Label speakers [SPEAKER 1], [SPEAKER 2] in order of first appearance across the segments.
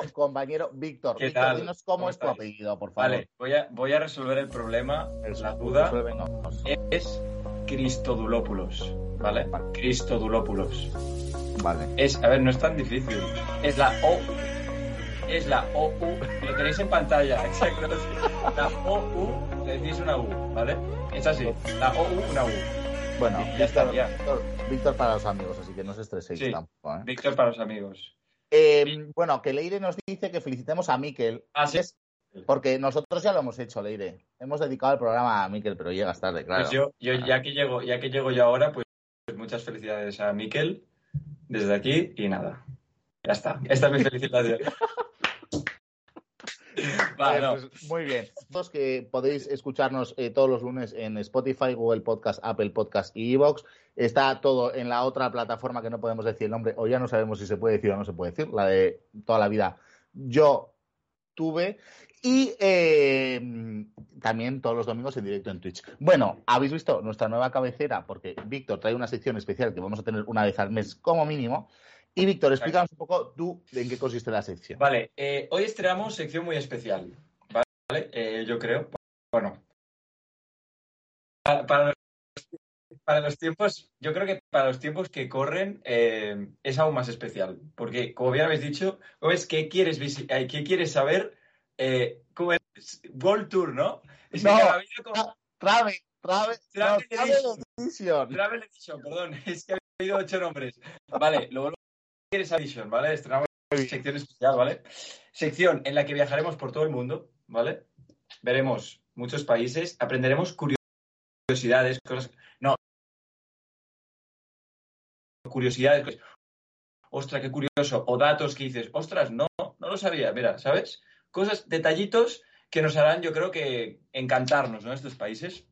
[SPEAKER 1] Querido compañero Víctor.
[SPEAKER 2] ¿Qué
[SPEAKER 1] Víctor,
[SPEAKER 2] tal?
[SPEAKER 1] dinos cómo,
[SPEAKER 2] ¿Cómo
[SPEAKER 1] es tu apellido, por favor.
[SPEAKER 2] Vale, voy a, voy a resolver el problema.
[SPEAKER 1] Eso,
[SPEAKER 2] la duda es Cristodulópulos, ¿vale? Cristodulópulos.
[SPEAKER 1] Vale.
[SPEAKER 2] Es, a ver, no es tan difícil. Es la O. Es la OU. Lo tenéis en pantalla, exacto. La OU, le decís una U, ¿vale? Es así. La OU, una U.
[SPEAKER 1] Bueno,
[SPEAKER 2] Ya está,
[SPEAKER 1] Víctor,
[SPEAKER 2] ya.
[SPEAKER 1] Víctor, Víctor para los amigos, así que no os estreséis
[SPEAKER 2] Sí.
[SPEAKER 1] tampoco. ¿eh?
[SPEAKER 2] Víctor para los amigos.
[SPEAKER 1] Eh, bueno, que Leire nos dice que felicitemos a Miquel,
[SPEAKER 2] Ah, sí.
[SPEAKER 1] es- porque nosotros ya lo hemos hecho, Leire. Hemos dedicado el programa a Miquel, pero llegas tarde, claro.
[SPEAKER 2] Pues yo, yo ya que llego, ya que llego yo ahora, pues muchas felicidades a Miquel desde aquí y nada. Ya está. Esta es mi felicitación.
[SPEAKER 1] Vale,
[SPEAKER 2] no.
[SPEAKER 1] pues, muy bien. Todos que podéis escucharnos eh, todos los lunes en Spotify, Google Podcast, Apple Podcast y Evox. Está todo en la otra plataforma que no podemos decir el nombre, o ya no sabemos si se puede decir o no se puede decir, la de toda la vida. Yo tuve. Y eh, también todos los domingos en directo en Twitch. Bueno, habéis visto nuestra nueva cabecera, porque Víctor trae una sección especial que vamos a tener una vez al mes como mínimo. Y Víctor, explícanos un poco tú en qué consiste la sección.
[SPEAKER 2] Vale, eh, hoy estrenamos sección muy especial, ¿vale? Eh, yo creo. Bueno, para, para los, para los tiempos, yo creo que para los tiempos que corren eh, es aún más especial, porque como bien habéis dicho, es ¿qué quieres, ¿qué quieres saber? ¿cómo es? World Tour, ¿no? Es que
[SPEAKER 1] No.
[SPEAKER 2] cada vídeo como-
[SPEAKER 1] Travel, Travel,
[SPEAKER 2] Travel
[SPEAKER 1] Travel Edition.
[SPEAKER 2] Travel Edition, perdón, es que ha habido ocho nombres. Vale, lo vuelvo a decir, es Edition, ¿vale? Estrenamos sección especial, ¿vale? Sección en la que viajaremos por todo el mundo, ¿vale? Veremos muchos países, aprenderemos curiosidades, cosas. No. Curiosidades. cosas. Ostras, qué curioso. O datos que dices, ostras, no, no lo sabía. Mira, ¿sabes? Cosas, detallitos que nos harán, yo creo que encantarnos, ¿no? Estos países.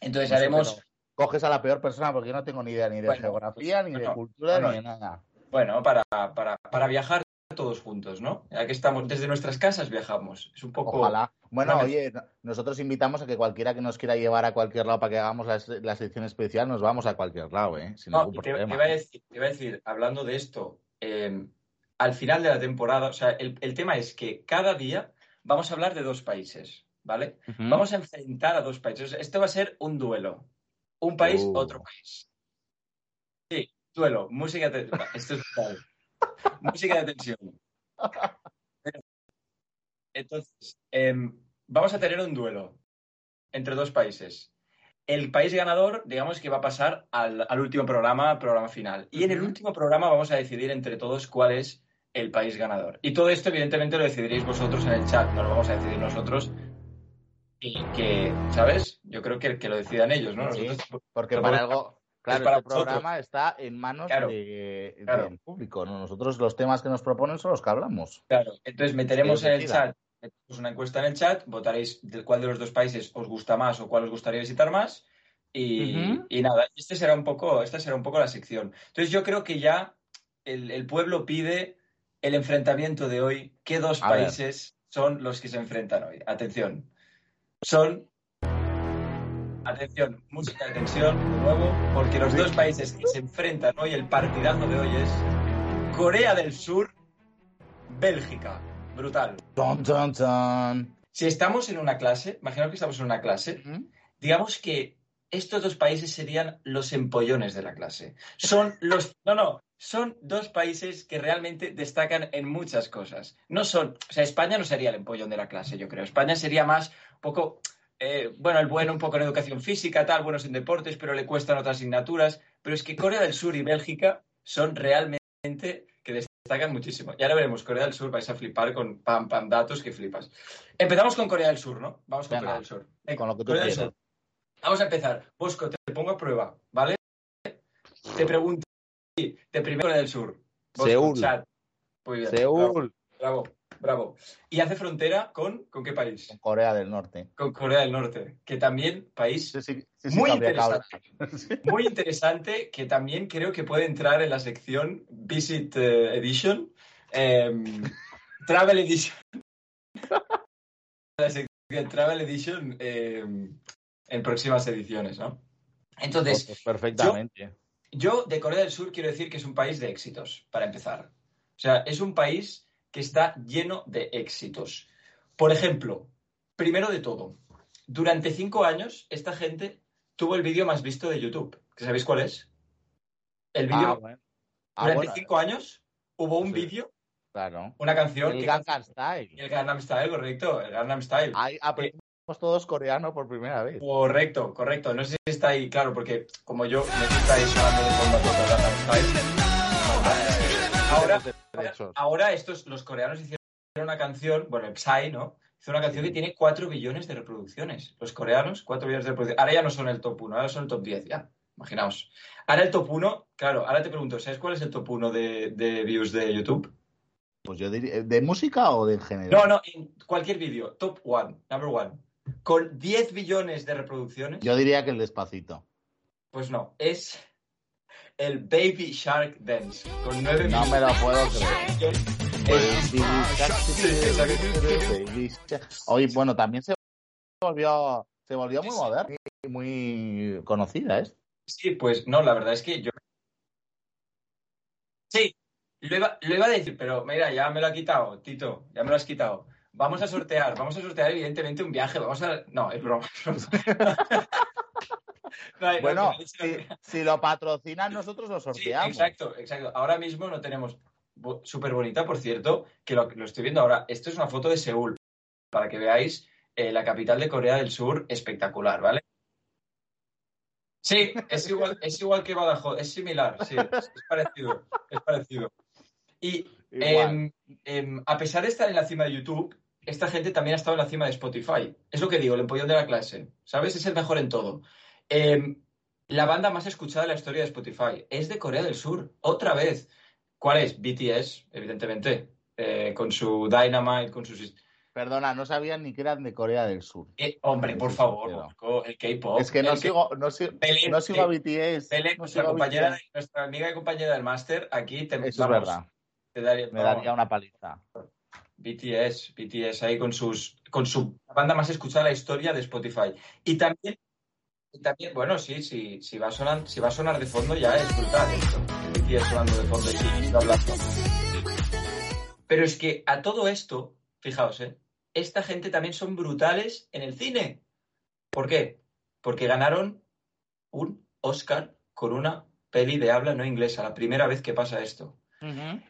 [SPEAKER 2] Entonces
[SPEAKER 1] No
[SPEAKER 2] haremos.
[SPEAKER 1] Coges a la peor persona porque yo no tengo ni idea ni de
[SPEAKER 2] Bueno,
[SPEAKER 1] geografía, ni
[SPEAKER 2] pues,
[SPEAKER 1] de cultura, ni de nada.
[SPEAKER 2] Bueno, para, para, para viajar todos juntos, ¿no? Ya que estamos, desde nuestras casas viajamos. Es un poco.
[SPEAKER 1] Ojalá. Bueno,
[SPEAKER 2] Una
[SPEAKER 1] oye, no- nosotros invitamos a que cualquiera que nos quiera llevar a cualquier lado para que hagamos la, la sección especial, nos vamos a cualquier lado, ¿eh? Sin
[SPEAKER 2] No,
[SPEAKER 1] ningún
[SPEAKER 2] te, te
[SPEAKER 1] problema.
[SPEAKER 2] iba a decir, te iba a decir, hablando de esto, eh, al final de la temporada, o sea, el, el tema es que cada día vamos a hablar de dos países, ¿vale? Vamos a enfrentar a dos países. Esto va a ser un duelo. Un país,
[SPEAKER 1] Uh.
[SPEAKER 2] otro país. Sí, duelo, música de Esto es brutal. música de tensión. Entonces, em, vamos a tener un duelo entre dos países. El país ganador, digamos que va a pasar al, al último programa, programa final. Y en el último programa vamos a decidir entre todos cuál es el país ganador. Y todo esto, evidentemente, lo decidiréis vosotros en el chat, no lo vamos a decidir nosotros. Y que, ¿sabes? Yo creo que, que lo decidan ellos, ¿no?
[SPEAKER 1] Sí.
[SPEAKER 2] Nosotros,
[SPEAKER 1] Porque para algo, claro,
[SPEAKER 2] para
[SPEAKER 1] este
[SPEAKER 2] vosotros.
[SPEAKER 1] programa está en manos
[SPEAKER 2] Claro,
[SPEAKER 1] de-
[SPEAKER 2] claro.
[SPEAKER 1] del público, ¿no? Nosotros los temas que nos proponen son los que hablamos.
[SPEAKER 2] Claro, entonces meteremos en el chat, metemos una encuesta en el chat, votaréis de cuál de los dos países os gusta más o cuál os gustaría visitar más. Y, nada, este será un poco, esta será un poco la sección. Entonces yo creo que ya el, el pueblo pide el enfrentamiento de hoy. ¿Qué dos
[SPEAKER 1] A ver.
[SPEAKER 2] países son los que se enfrentan hoy? Atención. Son. Atención, música de tensión, de nuevo, porque los dos países que se enfrentan hoy, el partidazo de hoy es Corea del Sur, Bélgica. Brutal. Si estamos en una clase, imaginaos que estamos en una clase, digamos que estos dos países serían los empollones de la clase. Son los. No, no. Son dos países que realmente destacan en muchas cosas. No son. O sea, España no sería el empollón de la clase, yo creo. España sería más un poco. Eh, bueno, el bueno un poco en educación física, tal, buenos en deportes, pero le cuestan otras asignaturas. Pero es que Corea del Sur y Bélgica son realmente que destacan muchísimo. Y ahora veremos Corea del Sur, vais a flipar con pam, pam, datos que flipas. Empezamos con Corea del Sur, ¿no? Vamos con
[SPEAKER 1] Venga,
[SPEAKER 2] Corea del Sur.
[SPEAKER 1] Con lo que tú
[SPEAKER 2] Corea del
[SPEAKER 1] quieras.
[SPEAKER 2] Sur. Vamos a empezar. Bosco, te pongo a prueba, ¿vale? Te pregunto, de primero Corea del Sur. Bosco,
[SPEAKER 1] Seúl.
[SPEAKER 2] chat. Muy bien.
[SPEAKER 1] Seúl,
[SPEAKER 2] Bravo, bravo. Y hace frontera con, ¿con qué país?
[SPEAKER 1] Corea del Norte.
[SPEAKER 2] Con Corea del Norte, que también país
[SPEAKER 1] Sí, sí, sí, sí,
[SPEAKER 2] Muy interesante. muy interesante, que también creo que puede entrar en la sección Visit eh, Edition, em, Travel Edition. la sección Travel Edition em, en próximas ediciones, ¿no? Entonces,
[SPEAKER 1] Pues perfectamente.
[SPEAKER 2] yo de Corea del Sur quiero decir que es un país de éxitos, para empezar. O sea, es un país que está lleno de éxitos. Por ejemplo, primero de todo, durante cinco años esta gente tuvo el vídeo más visto de YouTube. ¿Que ¿Sabéis cuál es? El vídeo.
[SPEAKER 1] Ah, bueno. Ah,
[SPEAKER 2] durante
[SPEAKER 1] bueno,
[SPEAKER 2] cinco años hubo un
[SPEAKER 1] Sí.
[SPEAKER 2] vídeo,
[SPEAKER 1] claro.
[SPEAKER 2] una canción.
[SPEAKER 1] El
[SPEAKER 2] que-
[SPEAKER 1] Gangnam Style.
[SPEAKER 2] el Gangnam Style, correcto. El Gangnam Style.
[SPEAKER 1] Ahí aprendimos todos coreano por primera vez.
[SPEAKER 2] Correcto, correcto. No sé si está ahí, claro, porque como yo, no sé si está ahí sonando de fondo todo el Gangnam Style. Ahora,
[SPEAKER 1] Derechos.
[SPEAKER 2] Ahora estos, los coreanos hicieron una canción, bueno, el Psy, ¿no? Hizo una canción que tiene 4 billones de reproducciones. Los coreanos, 4 billones de reproducciones. Ahora ya no son el top 1, ahora son el top 10, ya. Imaginaos. Ahora el top 1, claro, ahora te pregunto, ¿sabes cuál es el top 1 de, de views de YouTube?
[SPEAKER 1] Pues yo diría, ¿de música o de género?
[SPEAKER 2] No, no, en cualquier vídeo, top 1, number 1. Con 10 billones de reproducciones,
[SPEAKER 1] Yo diría que el despacito.
[SPEAKER 2] pues no, es el Baby Shark Dance, con 9
[SPEAKER 1] No me lo puedo creer. Baby Shark. Oye, bueno, también se volvió, se volvió muy moderna y muy conocida, ¿eh?
[SPEAKER 2] Sí, pues no, la verdad es que yo. Sí, lo iba, lo iba a decir, pero mira, ya me lo ha quitado, Tito, ya me lo has quitado. Vamos a sortear, vamos a sortear evidentemente un viaje, vamos a... No, es broma. No,
[SPEAKER 1] Bueno, si, lo patrocinan nosotros lo
[SPEAKER 2] Sí,
[SPEAKER 1] sorteamos.
[SPEAKER 2] exacto, exacto. Ahora mismo no tenemos... Súper bonita, por cierto, que lo, lo estoy viendo ahora. Esto es una foto de Seúl, para que veáis eh, la capital de Corea del Sur, espectacular, ¿vale? Sí, es igual, es igual que Badajoz, es similar, sí, es parecido, es parecido. Y em, em, a pesar de estar en la cima de YouTube, esta gente también ha estado en la cima de Spotify. Es lo que digo, el empollón de la clase. ¿Sabes? Es el mejor en todo. Em, la banda más escuchada de la historia de Spotify es de Corea del Sur, otra vez. ¿Cuál es? BTS, evidentemente, eh, con su Dynamite, con sus...
[SPEAKER 1] Perdona, no sabían ni que eran de Corea del Sur.
[SPEAKER 2] Eh, hombre, por favor, Bosco, el K-pop.
[SPEAKER 1] es que no sigo, no sigo,
[SPEAKER 2] Belén,
[SPEAKER 1] no sigo a BTS.
[SPEAKER 2] Belén,
[SPEAKER 1] no
[SPEAKER 2] nuestra
[SPEAKER 1] sigo a
[SPEAKER 2] compañera,
[SPEAKER 1] BTS.
[SPEAKER 2] nuestra amiga y compañera del máster, aquí te
[SPEAKER 1] Eso es verdad.
[SPEAKER 2] te daría,
[SPEAKER 1] Me
[SPEAKER 2] vamos,
[SPEAKER 1] daría una paliza.
[SPEAKER 2] BTS, BTS ahí con sus con su banda más escuchada de la historia de Spotify. Y también, y también bueno, sí, sí, si va a sonar, si va a sonar de fondo ya es brutal esto. El BTS sonando de fondo y hablando. Pero es que a todo esto, fijaos, ¿eh? esta gente también son brutales en el cine. ¿Por qué? Porque ganaron un Oscar con una peli de habla no inglesa, la primera vez que pasa esto.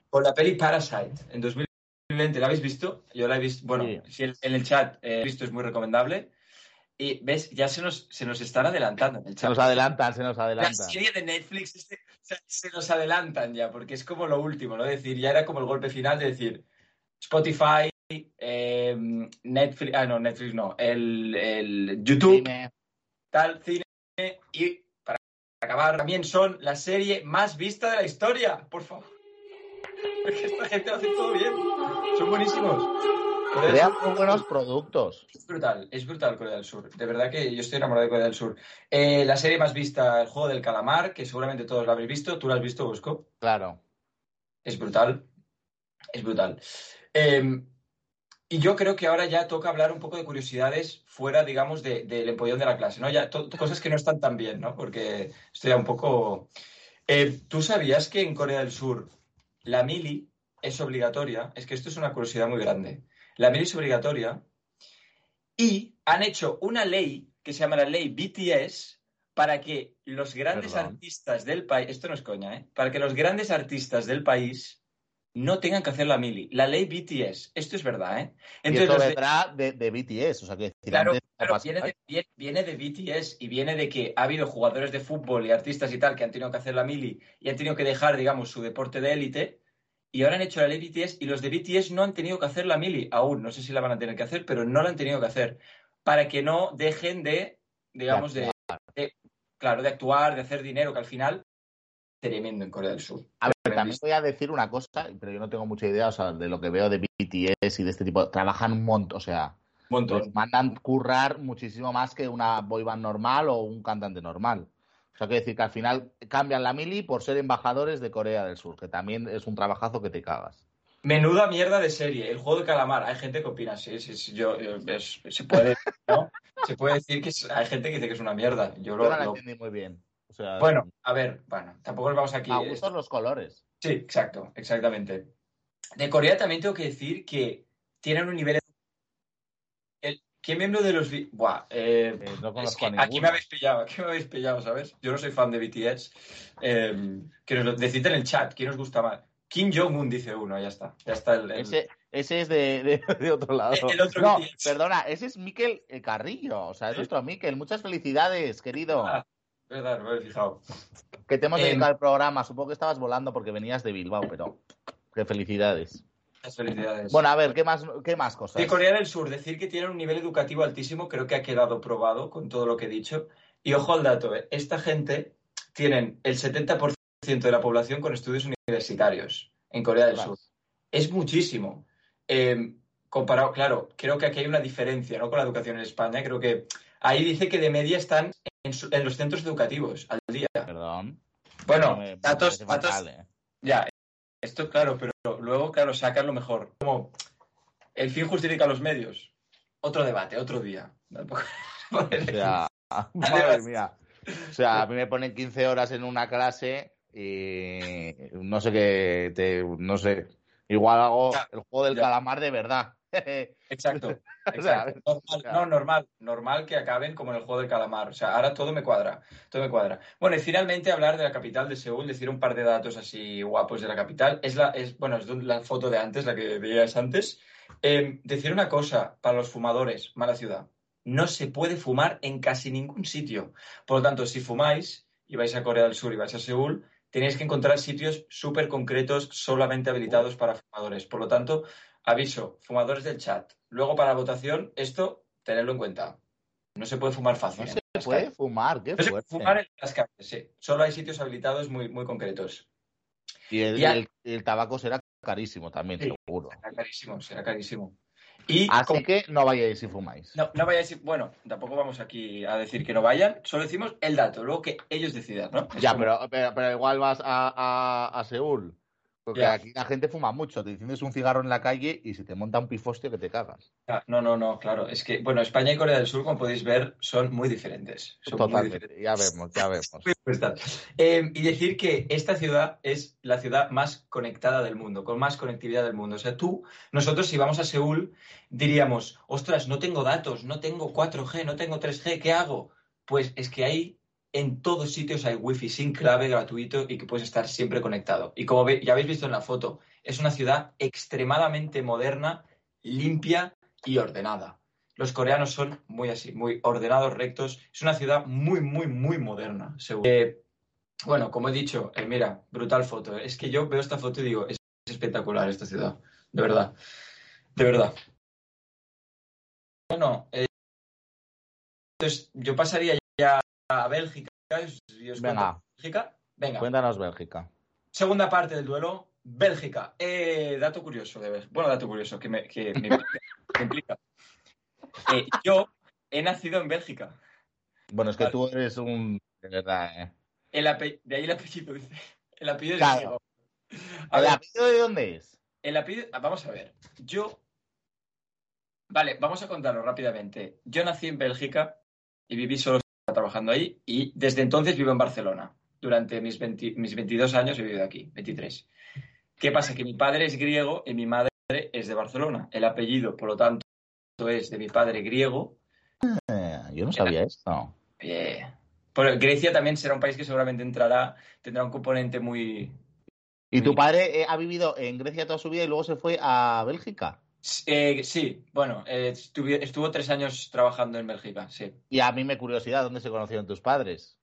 [SPEAKER 2] Con la peli Parasite, en 2020, ¿la habéis visto? Yo la he visto, bueno,
[SPEAKER 1] Sí.
[SPEAKER 2] si en, en el chat eh, he visto, es muy recomendable. Y ves, ya se nos, se nos están adelantando el.
[SPEAKER 1] Se nos adelantan, se nos
[SPEAKER 2] La
[SPEAKER 1] adelantan.
[SPEAKER 2] serie de Netflix este, se nos adelantan ya, porque es como lo último, ¿no? Es decir, ya era como el golpe final de decir Spotify, eh, Netflix, ah, no, Netflix no, el, el YouTube,
[SPEAKER 1] Cine.
[SPEAKER 2] tal, cine, y para acabar, también son la serie más vista de la historia, por favor. Porque esta gente lo hace todo bien, son buenísimos. Sur-
[SPEAKER 1] muy buenos productos.
[SPEAKER 2] es brutal, es brutal Corea del Sur. De verdad que yo estoy enamorado de Corea del Sur. Eh, la serie más vista, el juego del calamar, que seguramente todos la habéis visto. ¿Tú la has visto, Bosco?
[SPEAKER 1] Claro.
[SPEAKER 2] Es brutal. Es brutal. Eh, y yo creo que ahora ya toca hablar un poco de curiosidades fuera, digamos, de- del empollón de la clase, ¿no? Ya cosas que no están tan bien, ¿no? Porque estoy ya un poco... Eh, ¿Tú sabías que en Corea del Sur la mili es obligatoria? Es que esto es una curiosidad muy grande. La mili es obligatoria y han hecho una ley que se llama la ley BTS para que los grandes
[SPEAKER 1] Perdón.
[SPEAKER 2] artistas del país, esto no es coña, ¿eh? Para que los grandes artistas del país no tengan que hacer la mili. La ley BTS, esto es verdad, ¿eh?
[SPEAKER 1] y esto
[SPEAKER 2] los de-
[SPEAKER 1] vendrá de, de BTS, o sea que
[SPEAKER 2] Claro, viene, de, viene- viene de BTS y viene de que ha habido jugadores de fútbol y artistas y tal que han tenido que hacer la mili y han tenido que dejar, digamos, su deporte de élite y ahora han hecho la ley BTS y los de BTS no han tenido que hacer la mili aún. No sé si la van a tener que hacer, pero no la han tenido que hacer para que no dejen de, digamos, de, de- claro, de actuar, de hacer dinero, que al final tremendo en Corea del Sur.
[SPEAKER 1] A ver,
[SPEAKER 2] Tremendo.
[SPEAKER 1] también voy a decir una cosa, pero yo no tengo mucha idea, o sea, de lo que veo de BTS y de este tipo. Trabajan un montón, o sea,
[SPEAKER 2] montón.
[SPEAKER 1] mandan currar muchísimo más que una boy band normal o un cantante normal. Sea, quiero decir que al final cambian la mili por ser embajadores de Corea del Sur, que también es un trabajazo que te cagas.
[SPEAKER 2] Menuda mierda de serie, el juego de calamar. Hay gente que opina, sí, sí, sí, yo, yo- es- se puede, ¿no? Se puede decir que es- hay gente que dice que es una mierda. Yo
[SPEAKER 1] Yo
[SPEAKER 2] lo,
[SPEAKER 1] no la
[SPEAKER 2] lo-
[SPEAKER 1] entendí muy bien. O sea,
[SPEAKER 2] Bueno, a ver, bueno, tampoco nos vamos aquí.
[SPEAKER 1] a gustos los colores.
[SPEAKER 2] Sí, exacto, exactamente. De Corea también tengo que decir que tienen un nivel. ¿Qué miembro de los. Buah, eh,
[SPEAKER 1] Eh, no
[SPEAKER 2] es que aquí me habéis pillado, aquí me habéis pillado, ¿sabes? Yo no soy fan de BTS. Eh, que nos lo decid en el chat, ¿quién os gusta más? Kim Jong-un dice uno, ya está. Ya está el. el-
[SPEAKER 1] Ese, ese es de, de- de otro lado.
[SPEAKER 2] El otro
[SPEAKER 1] no,
[SPEAKER 2] BTS.
[SPEAKER 1] perdona, ese es Miquel eh, Carrillo. O sea, es nuestro Miquel. Muchas felicidades, querido.
[SPEAKER 2] Ah, verdad, no me he fijado.
[SPEAKER 1] Que te hemos
[SPEAKER 2] Em,
[SPEAKER 1] dedicado al programa. Supongo que estabas volando porque venías de Bilbao, pero qué felicidades.
[SPEAKER 2] Muchas felicidades.
[SPEAKER 1] Bueno, a ver, ¿qué más, qué más cosas?
[SPEAKER 2] De Corea del Sur, decir que tienen un nivel educativo altísimo creo que ha quedado probado con todo lo que he dicho. Y ojo al dato, ¿eh? esta gente tienen el 70% de la población con estudios universitarios en Corea del Sur. Es muchísimo. Eh, comparado, claro, creo que aquí hay una diferencia ¿no? con la educación en España. Creo que ahí dice que de media están en, su- en los centros educativos al día.
[SPEAKER 1] Perdón.
[SPEAKER 2] Bueno, datos, datos,
[SPEAKER 1] eh.
[SPEAKER 2] ya, esto claro, pero luego, claro, sacan lo mejor. Como el fin justifica los medios. Otro debate, otro día.
[SPEAKER 1] O sea, madre mía. O sea, a mí me ponen 15 horas en una clase y no sé qué, te- no sé. Igual hago el juego del
[SPEAKER 2] ya.
[SPEAKER 1] calamar de verdad.
[SPEAKER 2] Exacto, exacto. Normal, no, normal, normal que acaben como en el juego del calamar. O sea, ahora todo me cuadra, todo me cuadra. Bueno, y finalmente hablar de la capital de Seúl, decir un par de datos así guapos de la capital. Es la, es, bueno, es la foto de antes, la que veías antes. Eh, decir una cosa para los fumadores, mala ciudad. No se puede fumar en casi ningún sitio. Por lo tanto, si fumáis y vais a Corea del Sur y vais a Seúl, tenéis que encontrar sitios súper concretos, solamente habilitados para fumadores. Por lo tanto, aviso, fumadores del chat. Luego, para la votación, esto, tenedlo en cuenta. No se puede fumar fácil.
[SPEAKER 1] No se puede
[SPEAKER 2] calles.
[SPEAKER 1] fumar, qué
[SPEAKER 2] No se puede
[SPEAKER 1] fuerte.
[SPEAKER 2] fumar en las calles, sí. Solo hay sitios habilitados muy, muy concretos.
[SPEAKER 1] Y el,
[SPEAKER 2] Y
[SPEAKER 1] tabaco será carísimo también,
[SPEAKER 2] Sí.
[SPEAKER 1] seguro.
[SPEAKER 2] Será carísimo, será carísimo. Y
[SPEAKER 1] Así
[SPEAKER 2] como-
[SPEAKER 1] que no vayáis si fumáis.
[SPEAKER 2] no, no vayáis, bueno, tampoco vamos aquí a decir que no vayan, solo decimos el dato, luego que ellos decidan, ¿no?
[SPEAKER 1] Ya, pero, pero, pero igual vas a, a, a Seúl. Porque aquí la gente fuma mucho. Te enciendes un cigarro en la calle y se te monta un pifostio que te cagas.
[SPEAKER 2] Ah, No, no, no, claro. Es que, bueno, España y Corea del Sur, como podéis ver, son muy diferentes. Son muy
[SPEAKER 1] Totalmente.
[SPEAKER 2] diferentes.
[SPEAKER 1] Ya vemos, ya vemos.
[SPEAKER 2] Muy opuestas. Eh, y decir que esta ciudad es la ciudad más conectada del mundo, con más conectividad del mundo. O sea, tú, nosotros si vamos a Seúl, diríamos, ostras, no tengo datos, no tengo 4G, no tengo 3G, ¿qué hago? Pues es que ahí en todos sitios hay wifi sin clave gratuito y que puedes estar siempre conectado. Y como ve- ya habéis visto en la foto, es una ciudad extremadamente moderna, limpia y ordenada. Los coreanos son muy así, muy ordenados, rectos. Es una ciudad muy, muy, muy moderna. Eh, bueno, como he dicho, eh, mira, brutal foto. Es que yo veo esta foto y digo, es, es espectacular esta ciudad. De verdad. De verdad. Bueno, eh, entonces yo pasaría ya a Bélgica. y os cuento
[SPEAKER 1] Venga.
[SPEAKER 2] Bélgica. Venga.
[SPEAKER 1] Cuéntanos, Bélgica.
[SPEAKER 2] Segunda parte del duelo, Bélgica. Eh, dato curioso de Bélgica. Bueno, dato curioso que me, que me implica. Eh, yo he nacido en Bélgica.
[SPEAKER 1] Bueno, es que
[SPEAKER 2] Vale.
[SPEAKER 1] tú eres un. De verdad, ¿eh?
[SPEAKER 2] El ape- De ahí el apellido, dice. El apellido
[SPEAKER 1] Claro.
[SPEAKER 2] A
[SPEAKER 1] ¿El apellido de dónde es?
[SPEAKER 2] el apellido. ah, Vamos a ver. Yo. Vale, vamos a contarlo rápidamente. Yo nací en Bélgica y viví solo trabajando ahí y desde entonces vivo en Barcelona. Durante mis, 20 mis 22 años he vivido aquí, 23. ¿Qué pasa? Que mi padre es griego y mi madre es de Barcelona. El apellido, por lo tanto, es de mi padre griego.
[SPEAKER 1] Eh, yo no sabía esto.
[SPEAKER 2] Pero Grecia también será un país que seguramente entrará, tendrá un componente muy,
[SPEAKER 1] ¿Y tu padre eh, ha vivido en Grecia toda su vida y luego se fue a Bélgica?
[SPEAKER 2] Eh, sí, bueno, eh, estuvo tres años trabajando en Bélgica, sí.
[SPEAKER 1] Y a mí me curiosidad, ¿dónde se conocieron tus padres?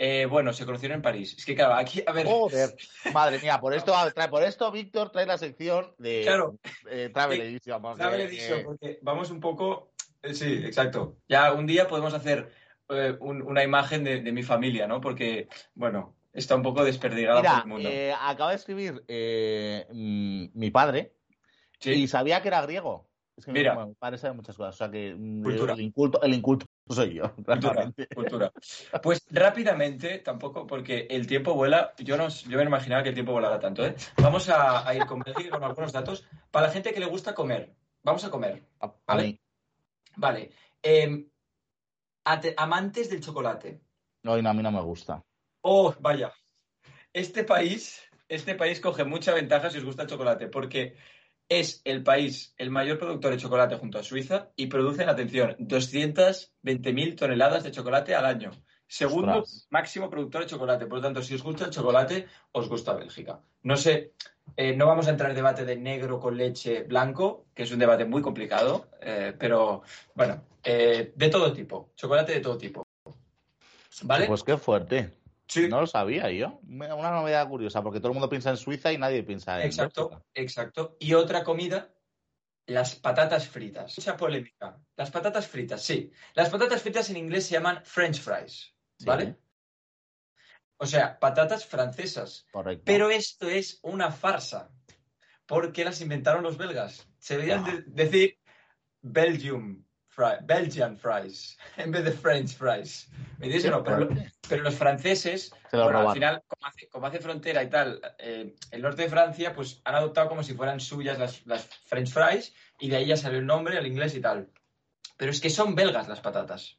[SPEAKER 2] Eh, bueno, se conocieron en París. Es que claro, aquí, a ver.
[SPEAKER 1] Joder, madre mía, por esto, trae, por esto Víctor trae la sección de
[SPEAKER 2] Claro.
[SPEAKER 1] eh, Travel Edition. porque,
[SPEAKER 2] Travel Edition,
[SPEAKER 1] eh,
[SPEAKER 2] porque vamos un poco. eh, Sí, exacto. Ya un día podemos hacer un- una imagen de, de mi familia, ¿no? Porque, bueno, está un poco desperdigada por el mundo.
[SPEAKER 1] acaba de escribir mm, mi padre
[SPEAKER 2] Sí.
[SPEAKER 1] y sabía que era griego. Es que mi-
[SPEAKER 2] Mira.
[SPEAKER 1] padre sabe muchas cosas. O sea que mm,
[SPEAKER 2] Cultura.
[SPEAKER 1] el inculto, el inculto soy yo.
[SPEAKER 2] Cultura. Pues rápidamente, tampoco, porque el tiempo vuela, yo no, yo me imaginaba que el tiempo volara tanto, ¿eh? Vamos a, a ir con con algunos datos. Para la gente que le gusta comer, vamos a comer,
[SPEAKER 1] A, a
[SPEAKER 2] ¿Vale?
[SPEAKER 1] mí.
[SPEAKER 2] vale. Eh, ate- amantes del chocolate.
[SPEAKER 1] No, no, a mí no me gusta.
[SPEAKER 2] Oh, vaya. Este país, este país coge mucha ventaja si os gusta el chocolate, porque es el país, el mayor productor de chocolate junto a Suiza y producen, atención, 220.000 toneladas de chocolate al año. Segundo
[SPEAKER 1] Ostras.
[SPEAKER 2] máximo productor de chocolate. Por lo tanto, si os gusta el chocolate, os gusta Bélgica. No sé, eh, no vamos a entrar en debate de negro con leche blanco, que es un debate muy complicado, eh, pero bueno, eh, de todo tipo, chocolate de todo tipo. ¿Vale?
[SPEAKER 1] Pues qué fuerte.
[SPEAKER 2] Sí.
[SPEAKER 1] No lo sabía yo. Una novedad curiosa, porque todo el mundo piensa en Suiza y nadie piensa en
[SPEAKER 2] Exacto,
[SPEAKER 1] Bélgica.
[SPEAKER 2] exacto. Y otra comida, las patatas fritas. Mucha polémica. Las patatas fritas, sí. Las patatas fritas en inglés se llaman French fries,
[SPEAKER 1] Sí.
[SPEAKER 2] ¿vale? O sea, patatas francesas.
[SPEAKER 1] Correcto.
[SPEAKER 2] Pero esto es una farsa, porque las inventaron los belgas. Se deberían de- decir Belgium Belgian fries en vez de French fries. ¿Me entiendes o no? Pero, los franceses, bueno, al final, como hace, como hace frontera y tal, eh, el norte de Francia, pues han adoptado como si fueran suyas las, las French fries y de ahí ya salió el nombre, el inglés y tal. Pero es que son belgas las patatas.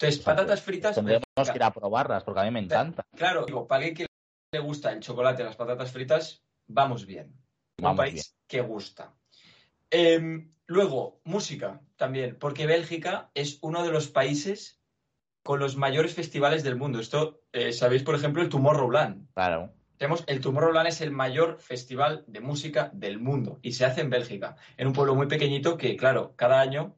[SPEAKER 2] Entonces, patatas fritas.
[SPEAKER 1] Tendremos
[SPEAKER 2] Bélgica.
[SPEAKER 1] que ir a probarlas, porque a mí me encanta.
[SPEAKER 2] Claro, digo, para alguien que le gusta el chocolate las patatas fritas, vamos bien. Un
[SPEAKER 1] Vamos
[SPEAKER 2] país
[SPEAKER 1] bien.
[SPEAKER 2] que gusta. Em, luego, música también, porque Bélgica es uno de los países con los mayores festivales del mundo. Esto, eh, sabéis, por ejemplo, el Tomorrowland.
[SPEAKER 1] Claro.
[SPEAKER 2] Tenemos, el Tomorrowland es el mayor festival de música del mundo y se hace en Bélgica, en un pueblo muy pequeñito que, claro, cada año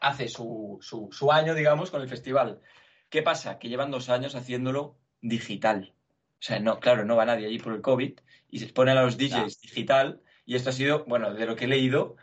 [SPEAKER 2] hace su, su- su año, digamos, con el festival. ¿Qué pasa? Que llevan dos años haciéndolo digital. O sea, no, claro, no va nadie allí por el COVID y se ponen a los DJs digital y esto ha sido, bueno, de lo que he leído,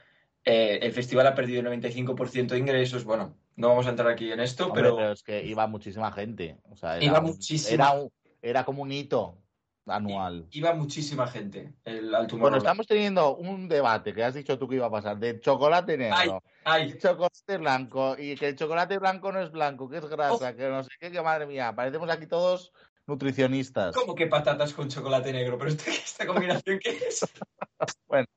[SPEAKER 2] eh, el festival ha perdido el 95% de ingresos. Bueno, no vamos a entrar aquí en esto,
[SPEAKER 1] Hombre,
[SPEAKER 2] pero...
[SPEAKER 1] pero es que iba muchísima gente. O sea, era
[SPEAKER 2] Iba muchísima.
[SPEAKER 1] Era, un- era como un hito anual.
[SPEAKER 2] Iba muchísima gente el, al
[SPEAKER 1] Bueno, estamos teniendo un debate que has dicho tú que iba a pasar de chocolate negro,
[SPEAKER 2] Ay,
[SPEAKER 1] chocolate blanco y que el chocolate blanco no es blanco, que es grasa, que no sé qué, que madre mía, parecemos aquí todos nutricionistas.
[SPEAKER 2] ¿Cómo que patatas con chocolate negro? ¿Pero esta combinación qué es?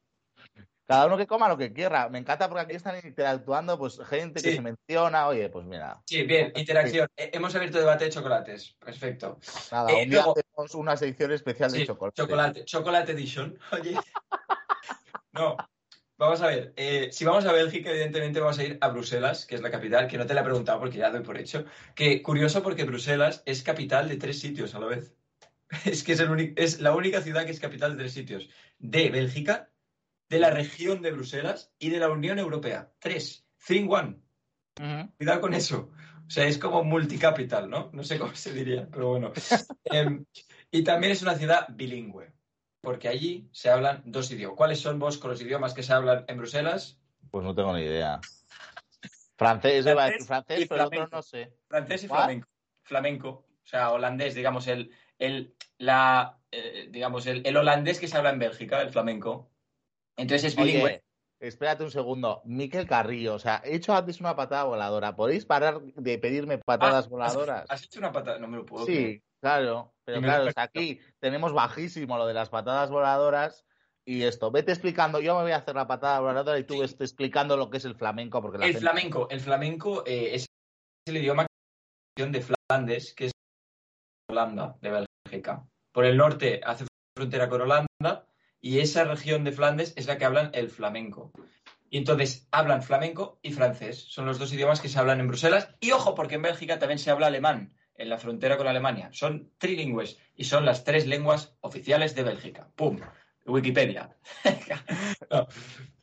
[SPEAKER 1] Cada uno que coma lo que quiera. Me encanta porque aquí están interactuando pues gente que se menciona, oye, pues mira,
[SPEAKER 2] Sí, bien, interacción. Eh, Hemos abierto debate de chocolates. Perfecto.
[SPEAKER 1] nada,
[SPEAKER 2] Eh,
[SPEAKER 1] un día
[SPEAKER 2] luego-
[SPEAKER 1] hacemos una sección especial de chocolate.
[SPEAKER 2] chocolate. Chocolate Edition. Oye. No. Vamos a ver. eh, si vamos a Bélgica, evidentemente vamos a ir a Bruselas, que es la capital, que no te la he preguntado porque ya doy por hecho. Que curioso porque Bruselas es capital de tres sitios a la vez. Es que es, el único- es la única ciudad que es capital de tres sitios. De Bélgica, de la región de Bruselas y de la Unión Europea. Tres. In one. Cuidado con eso. O sea, es como multicapital, ¿no? No sé cómo se diría, pero bueno. Em, y también es una ciudad bilingüe, porque allí se hablan dos idiomas. ¿Cuáles son vos con los idiomas que se hablan en Bruselas?
[SPEAKER 1] Pues no tengo ni idea. Francés,
[SPEAKER 2] Francés
[SPEAKER 1] francés,
[SPEAKER 2] y
[SPEAKER 1] pero otro
[SPEAKER 2] flamenco.
[SPEAKER 1] no sé.
[SPEAKER 2] Francés y flamenco. Flamenco, o sea, holandés, digamos, el, el, la, eh, digamos, el, el holandés que se habla en Bélgica, el flamenco. Entonces es bilingüe.
[SPEAKER 1] Oye, espérate un segundo. Miquel Carrillo, o sea, he hecho antes una patada voladora. ¿Podéis parar de pedirme patadas
[SPEAKER 2] Ah,
[SPEAKER 1] voladoras?
[SPEAKER 2] ¿Has, hecho una patada? No me lo puedo creer.
[SPEAKER 1] Sí, claro. Pero claro,
[SPEAKER 2] he
[SPEAKER 1] o sea, aquí tenemos bajísimo lo de las patadas voladoras. Y esto, vete explicando, yo me voy a hacer la patada voladora y tú
[SPEAKER 2] Sí.
[SPEAKER 1] ves explicando lo que es el flamenco, porque la
[SPEAKER 2] El
[SPEAKER 1] gente-
[SPEAKER 2] flamenco, el flamenco eh, es el idioma de Flandes, que es Holanda, de Bélgica. Por el norte hace frontera con Holanda y esa región de Flandes es la que hablan el flamenco. Y entonces hablan flamenco y francés. Son los dos idiomas que se hablan en Bruselas. Y ojo, porque en Bélgica también se habla alemán, en la frontera con Alemania. Son trilingües y son las tres lenguas oficiales de Bélgica. ¡Pum! Wikipedia. No.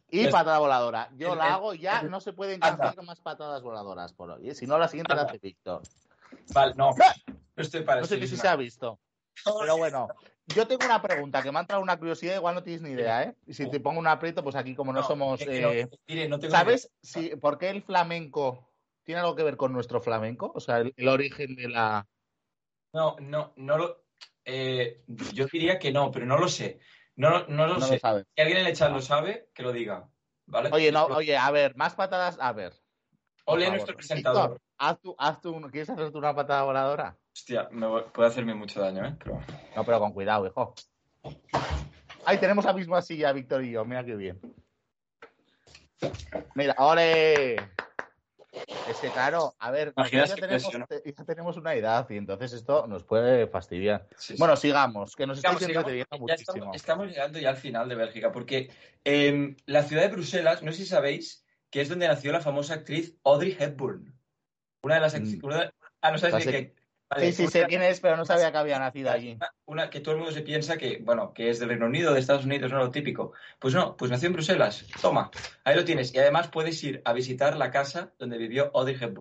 [SPEAKER 1] Y patada voladora. Yo
[SPEAKER 2] el-
[SPEAKER 1] la hago ya,
[SPEAKER 2] el-
[SPEAKER 1] no se pueden cantar más patadas voladoras por hoy. ¿eh? Si no, la siguiente la hace Víctor.
[SPEAKER 2] Vale, no. No estoy para
[SPEAKER 1] No sé si se ha visto. Pero bueno, yo tengo una pregunta que me ha entrado una curiosidad, igual no tienes ni idea, ¿eh? Y si te pongo un aprieto, pues aquí como no, somos...
[SPEAKER 2] es que no,
[SPEAKER 1] eh,
[SPEAKER 2] mire, no tengo
[SPEAKER 1] ¿Sabes si, por qué el flamenco tiene algo que ver con nuestro flamenco? O sea, el, el origen de la...
[SPEAKER 2] No, no, no lo. eh, yo diría que no, pero no lo sé. No, no lo sé.
[SPEAKER 1] lo.
[SPEAKER 2] Si alguien en el chat lo sabe, que lo diga. ¿Vale?
[SPEAKER 1] Oye, no, oye, a ver, más patadas, a ver.
[SPEAKER 2] Ole nuestro presentador.
[SPEAKER 1] Víctor, haz tú, haz tú. ¿Quieres hacerte una patada voladora?
[SPEAKER 2] Hostia, me voy- puede hacerme mucho daño, ¿eh? Pero...
[SPEAKER 1] No, pero con cuidado, hijo. Ahí tenemos la misma silla, Víctor y yo. Mira qué bien. Mira, ¡ole! Es que claro, a ver, ya tenemos,
[SPEAKER 2] presión.
[SPEAKER 1] ya tenemos una edad y entonces esto nos puede fastidiar.
[SPEAKER 2] Sí, sí.
[SPEAKER 1] Bueno, sigamos, que nos
[SPEAKER 2] Sigamos, sigamos, ya
[SPEAKER 1] muchísimo.
[SPEAKER 2] estamos, estamos llegando ya al final de Bélgica, porque em, la ciudad de Bruselas, no sé si sabéis, que es donde nació la famosa actriz Audrey Hepburn. Una de las actrices.
[SPEAKER 1] Mm.
[SPEAKER 2] una de- Ah, no
[SPEAKER 1] sé-
[SPEAKER 2] qué. Vale,
[SPEAKER 1] Sí, sí,
[SPEAKER 2] una-
[SPEAKER 1] sé quién es, pero no sabía que había nacido allí.
[SPEAKER 2] Una, una que todo el mundo se piensa que, bueno, que es del Reino Unido, de Estados Unidos, no lo típico. Pues no, pues nació en Bruselas. Toma, ahí lo tienes. Y además puedes ir a visitar la casa donde vivió Audrey Hepburn.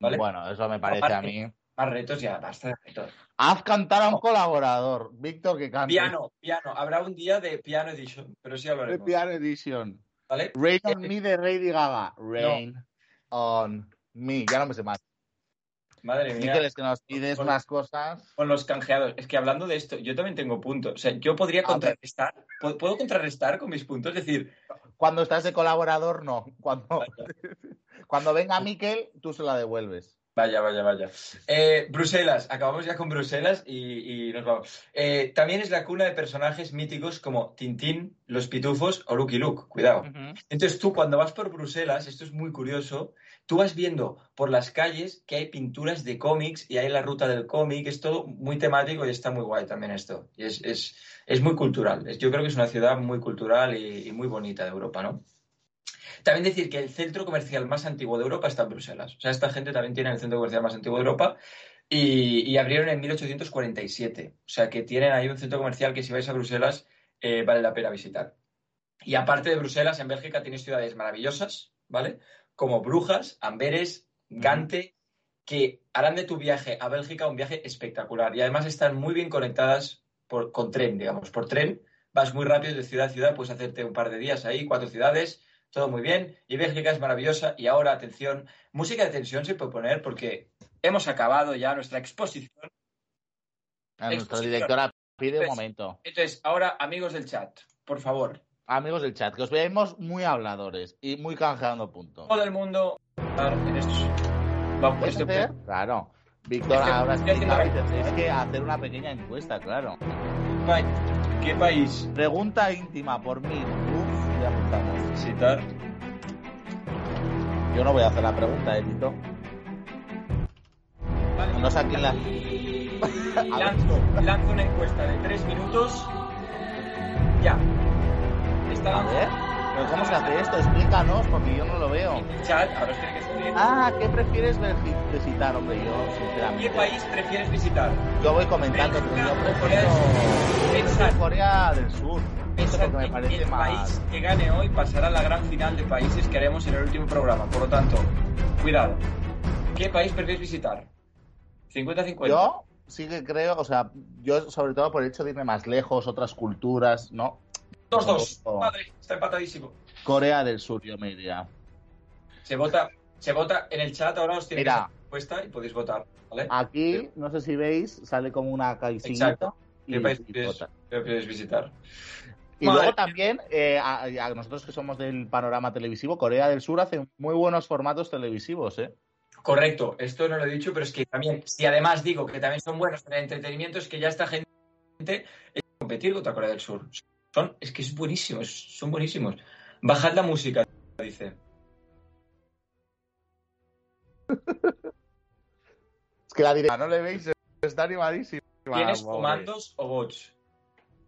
[SPEAKER 2] ¿Vale?
[SPEAKER 1] Bueno, eso me parece a mí.
[SPEAKER 2] Más retos ya, basta de retos.
[SPEAKER 1] Haz cantar a un colaborador, Víctor, que cante.
[SPEAKER 2] Piano, piano. Habrá un día de Piano Edition, pero sí
[SPEAKER 1] De
[SPEAKER 2] hablaremos.
[SPEAKER 1] Piano Edition.
[SPEAKER 2] ¿Vale?
[SPEAKER 1] Rain on me de Lady Gaga. Rain on me. Ya no me sé más.
[SPEAKER 2] Madre mía.
[SPEAKER 1] Miquel, es que nos pides
[SPEAKER 2] Con-
[SPEAKER 1] unas cosas.
[SPEAKER 2] Con los canjeados. Es que hablando de esto, yo también tengo puntos. O sea, yo podría contrarrestar. ¿Puedo puedo contrarrestar con mis puntos? Es decir,
[SPEAKER 1] Cuando estás de colaborador, no. Cuando, cuando venga Miquel, tú se la devuelves.
[SPEAKER 2] Vaya, vaya, vaya. Eh, Bruselas, acabamos ya con Bruselas y, y nos vamos. Eh, también es la cuna de personajes míticos como Tintín, Los Pitufos o Lucky Luke, cuidado. Entonces tú cuando vas por Bruselas, esto es muy curioso, tú vas viendo por las calles que hay pinturas de cómics y hay la ruta del cómic, es todo muy temático y está muy guay también esto. Y es, es, es muy cultural, yo creo que es una ciudad muy cultural y, muy bonita de Europa, ¿no? También decir que el centro comercial más antiguo de Europa está en Bruselas. O sea, esta gente también tiene el centro comercial más antiguo de Europa y, y abrieron en 1847. O sea, que tienen ahí un centro comercial que si vais a Bruselas eh, vale la pena visitar. Y aparte de Bruselas, en Bélgica tienes ciudades maravillosas, ¿vale? Como Brujas, Amberes, Gante, que harán de tu viaje a Bélgica un viaje espectacular. Y además están muy bien conectadas por, con tren, digamos. Por tren vas muy rápido de ciudad a ciudad, puedes hacerte un par de días ahí, cuatro ciudades, todo muy bien. Y Bélgica es maravillosa. Y ahora, atención, música de tensión se puede poner porque hemos acabado ya nuestra exposición.
[SPEAKER 1] A nuestra
[SPEAKER 2] Exposición.
[SPEAKER 1] directora pide un momento.
[SPEAKER 2] Entonces, ahora, amigos del chat, por favor,
[SPEAKER 1] Amigos del chat, que os veamos muy habladores y muy canjeando puntos.
[SPEAKER 2] todo el mundo en estos. Vamos,
[SPEAKER 1] ¿Puedes
[SPEAKER 2] esto-
[SPEAKER 1] hacer? Claro. Víctor,
[SPEAKER 2] Es que-
[SPEAKER 1] ahora
[SPEAKER 2] es que-
[SPEAKER 1] explica y tendréis que hacer una pequeña encuesta, claro.
[SPEAKER 2] ¿Qué país
[SPEAKER 1] Pregunta íntima por mí. Uf, ya apuntamos.
[SPEAKER 2] visitar?
[SPEAKER 1] Yo no voy a hacer la pregunta, ¿eh, Tito?
[SPEAKER 2] Vale.
[SPEAKER 1] No sé a quién la...
[SPEAKER 2] Lanzo, lanzo una encuesta de tres minutos. Ya. Está
[SPEAKER 1] A ver, ¿pero cómo se hace esto? Explícanos, porque yo no lo veo.
[SPEAKER 2] chat, ahora os tiene que.
[SPEAKER 1] Ah, ¿qué prefieres visitar, hombre? Yo,
[SPEAKER 2] ¿Qué
[SPEAKER 1] sinceramente.
[SPEAKER 2] país prefieres visitar?
[SPEAKER 1] Yo voy comentando, pero yo prefiero. Corea del Sur. Eso
[SPEAKER 2] Pensad
[SPEAKER 1] me parece
[SPEAKER 2] el
[SPEAKER 1] más...
[SPEAKER 2] país que gane hoy pasará a la gran final de países que haremos en el último programa. Por lo tanto, cuidado. ¿Qué país prefieres visitar? 50-50.
[SPEAKER 1] Yo sí que creo, o sea, yo sobre todo por el hecho de irme más lejos, otras culturas, ¿no?
[SPEAKER 2] 2-2.
[SPEAKER 1] Oh.
[SPEAKER 2] Madre, está empatadísimo.
[SPEAKER 1] Corea del Sur, yo me diría.
[SPEAKER 2] Se vota, se vota en el chat, ahora os tiene hacer encuesta y podéis votar. ¿vale?
[SPEAKER 1] Aquí, no sé si veis, sale como una
[SPEAKER 2] Exacto.
[SPEAKER 1] y,
[SPEAKER 2] ¿Qué país visitar?
[SPEAKER 1] Y
[SPEAKER 2] Madre
[SPEAKER 1] luego también, eh, a, a nosotros que somos del panorama televisivo, Corea del Sur hace muy buenos formatos televisivos, ¿eh?
[SPEAKER 2] Correcto, esto no lo he dicho, pero es que también, si además digo que también son buenos en el entretenimiento, es que ya esta gente es competir contra Corea del Sur. Son, es que es buenísimo, es- son buenísimos. Bajad la música, dice.
[SPEAKER 1] Es que la dirección no le veis, está animadísima.
[SPEAKER 2] ¿Tienes comandos o bots?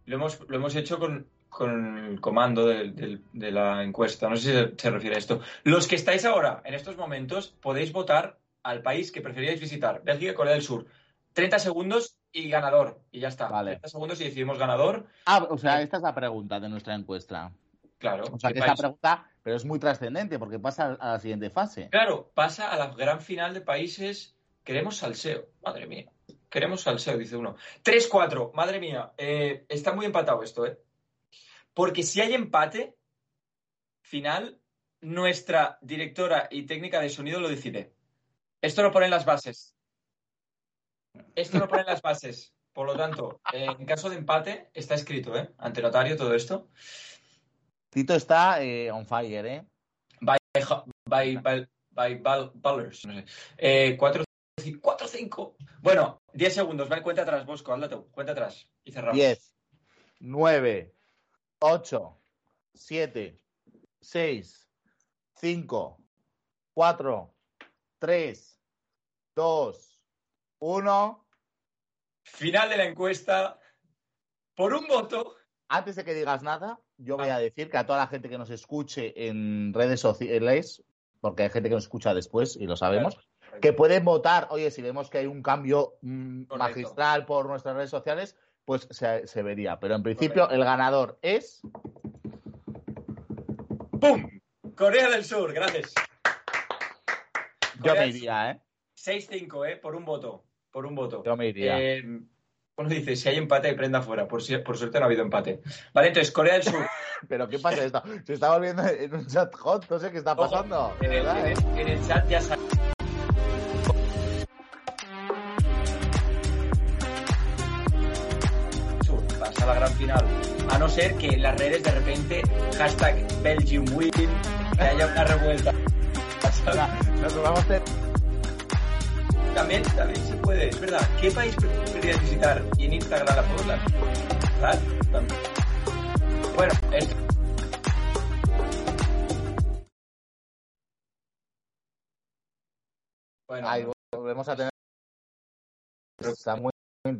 [SPEAKER 2] Lo hemos, lo hemos hecho con, con el comando del- de, la encuesta. No sé si se, se refiere a esto. Los que estáis ahora, en estos momentos, podéis votar al país que preferíais visitar. Bélgica y Corea del Sur. 30 segundos y ganador. Y ya está.
[SPEAKER 1] Vale.
[SPEAKER 2] 30 segundos y decidimos ganador.
[SPEAKER 1] Ah, o sea, esta es la pregunta de nuestra encuesta.
[SPEAKER 2] Claro.
[SPEAKER 1] O sea,
[SPEAKER 2] ¿qué
[SPEAKER 1] que esta
[SPEAKER 2] país?
[SPEAKER 1] pregunta, pero es muy trascendente porque pasa a la siguiente fase.
[SPEAKER 2] Claro, pasa a la gran final de países. Queremos salseo. Madre mía. Queremos salseo, dice uno. 3-4, madre mía. eh, está muy empatado esto, ¿eh? Porque si hay empate, final, nuestra directora y técnica de sonido lo decide. Esto lo ponen las bases. Esto lo ponen las bases. Por lo tanto, en caso de empate, está escrito, ¿eh? Ante notario todo esto.
[SPEAKER 1] Tito está eh, on fire, ¿eh?
[SPEAKER 2] By, by, by, by Bal- Ballers. No sé. Eh, 4-5. Bueno, 10 segundos. Vale, cuenta atrás, Bosco. Hazla tú. Cuenta atrás. Y cerramos.
[SPEAKER 1] 10, 9, 8, 7, 6, 5, 4, 3, 2, 1.
[SPEAKER 2] Final de la encuesta. Por un voto.
[SPEAKER 1] Antes de que digas nada, yo voy a decir que a toda la gente que nos escuche en redes sociales, porque hay gente que nos escucha después y lo sabemos, que pueden votar. Oye, si vemos que hay un cambio mm, magistral por nuestras redes sociales, pues se, se vería. Pero en principio,
[SPEAKER 2] Correcto.
[SPEAKER 1] el ganador es.
[SPEAKER 2] ¡Pum! Corea del Sur, gracias.
[SPEAKER 1] Yo
[SPEAKER 2] Corea
[SPEAKER 1] me iría, ¿eh?
[SPEAKER 2] 6-5, ¿eh? Por un voto. Por un voto.
[SPEAKER 1] Yo me iría.
[SPEAKER 2] Eh, bueno, dice, si hay empate, prenda fuera. Por, si- por suerte no ha habido empate. Vale, entonces, Corea del Sur.
[SPEAKER 1] Pero ¿qué pasa esto? Se está volviendo en un chat hot, no sé qué está
[SPEAKER 2] Ojo,
[SPEAKER 1] pasando. de
[SPEAKER 2] en, el, en
[SPEAKER 1] ¿eh?
[SPEAKER 2] el- en el chat ya sale. Pasa a la gran final. A no ser que en las redes de repente, hashtag Belgium win, que haya una revuelta.
[SPEAKER 1] Nos vamos a hacer.
[SPEAKER 2] También, también se puede, es verdad. ¿Qué país preferirías visitar? Y en Instagram la puedo dar. ¿Vale? También. Bueno, esto. Bueno,
[SPEAKER 1] Ahí volvemos a tener. Está muy,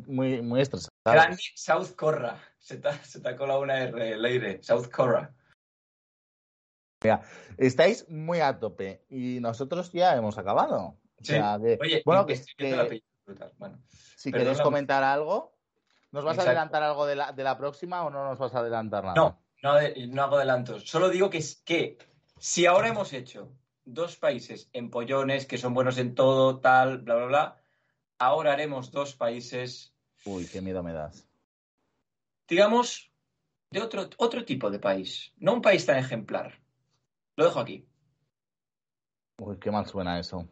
[SPEAKER 1] muy, muy estresado.
[SPEAKER 2] grande South Corra. Se te, se te ha colado una R, Leire. South Corra.
[SPEAKER 1] Estáis muy a tope y nosotros ya hemos acabado. O sea, que-
[SPEAKER 2] Oye,
[SPEAKER 1] bueno, que.
[SPEAKER 2] Bueno,
[SPEAKER 1] si queréis comentar algo, ¿nos vas a adelantar algo de la, de la próxima o no nos vas a adelantar nada?
[SPEAKER 2] no, no, de- no hago adelantos. Solo digo que, que si ahora hemos hecho dos países empollones que son buenos en todo, tal, bla, bla, bla, ahora haremos dos países,
[SPEAKER 1] Uy, qué miedo me das.
[SPEAKER 2] digamos, de otro, otro tipo de país. No un país tan ejemplar. Lo dejo aquí.
[SPEAKER 1] Uy, qué mal suena eso.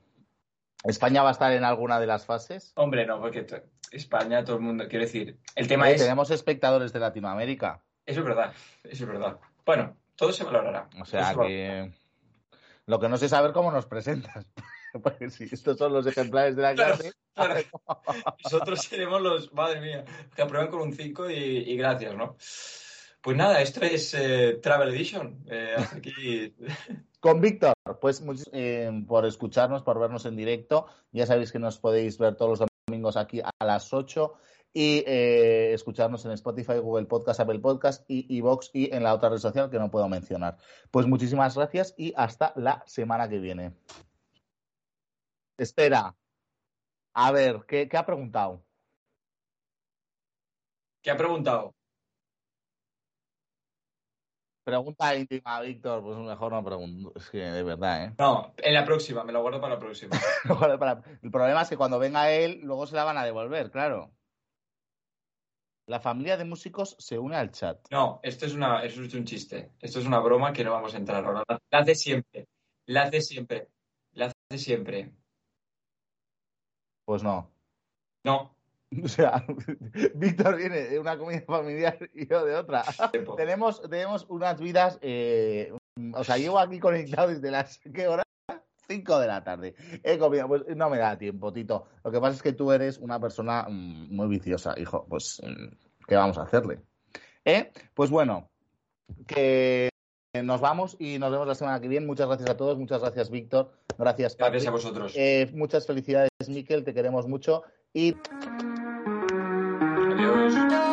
[SPEAKER 1] ¿España va a estar en alguna de las fases?
[SPEAKER 2] Hombre, no, porque España, todo el mundo, quiero decir, el tema
[SPEAKER 1] Oye,
[SPEAKER 2] es...
[SPEAKER 1] Tenemos espectadores de Latinoamérica.
[SPEAKER 2] Eso es verdad, eso es verdad. Bueno, todo se valorará.
[SPEAKER 1] O sea que. Lo que no sé es saber cómo nos presentas. Porque si estos son los ejemplares de la
[SPEAKER 2] Claro,
[SPEAKER 1] clase.
[SPEAKER 2] Claro, nosotros seremos los, madre mía, que aprueban con un 5 y, y gracias, ¿no? Pues nada, esto es eh, Travel Edition. Eh, aquí.
[SPEAKER 1] Con Víctor, pues eh, por escucharnos, por vernos en directo. Ya sabéis que nos podéis ver todos los domingos aquí a las 8 y escucharnos en Spotify, Google Podcast, Apple Podcast y Evox y en la otra red social que no puedo mencionar. Pues muchísimas gracias y hasta la semana que viene. Espera. A ver, ¿qué, qué ha preguntado?
[SPEAKER 2] ¿Qué ha preguntado?
[SPEAKER 1] Pregunta íntima, Víctor. Pues mejor no pregunto. Es que de verdad, ¿eh?
[SPEAKER 2] No, en la próxima, me lo guardo para la próxima.
[SPEAKER 1] El problema es que cuando venga él, luego se la van a devolver, claro. La familia de músicos se une al chat.
[SPEAKER 2] No, esto es, una, esto es un chiste. Esto es una broma que no vamos a entrar ahora. La hace siempre. La hace siempre. La hace siempre.
[SPEAKER 1] Pues no.
[SPEAKER 2] No.
[SPEAKER 1] O sea, Víctor viene de una comida familiar y yo de otra.
[SPEAKER 2] tiempo.
[SPEAKER 1] tenemos, tenemos unas vidas. eh, o sea, llevo aquí conectado desde las. ¿Qué hora? 5 de la tarde. He comido, pues no me da tiempo, Tito. Lo que pasa es que tú eres una persona mm, muy viciosa, hijo. Pues, mm, ¿qué vamos a hacerle? ¿Eh? Pues bueno, que nos vamos y nos vemos la semana que viene. Muchas gracias a todos, muchas gracias, Víctor. Gracias,
[SPEAKER 2] Gracias a
[SPEAKER 1] Patrick.
[SPEAKER 2] vosotros.
[SPEAKER 1] Eh, muchas felicidades, Miquel, te queremos mucho. Y
[SPEAKER 2] Audio.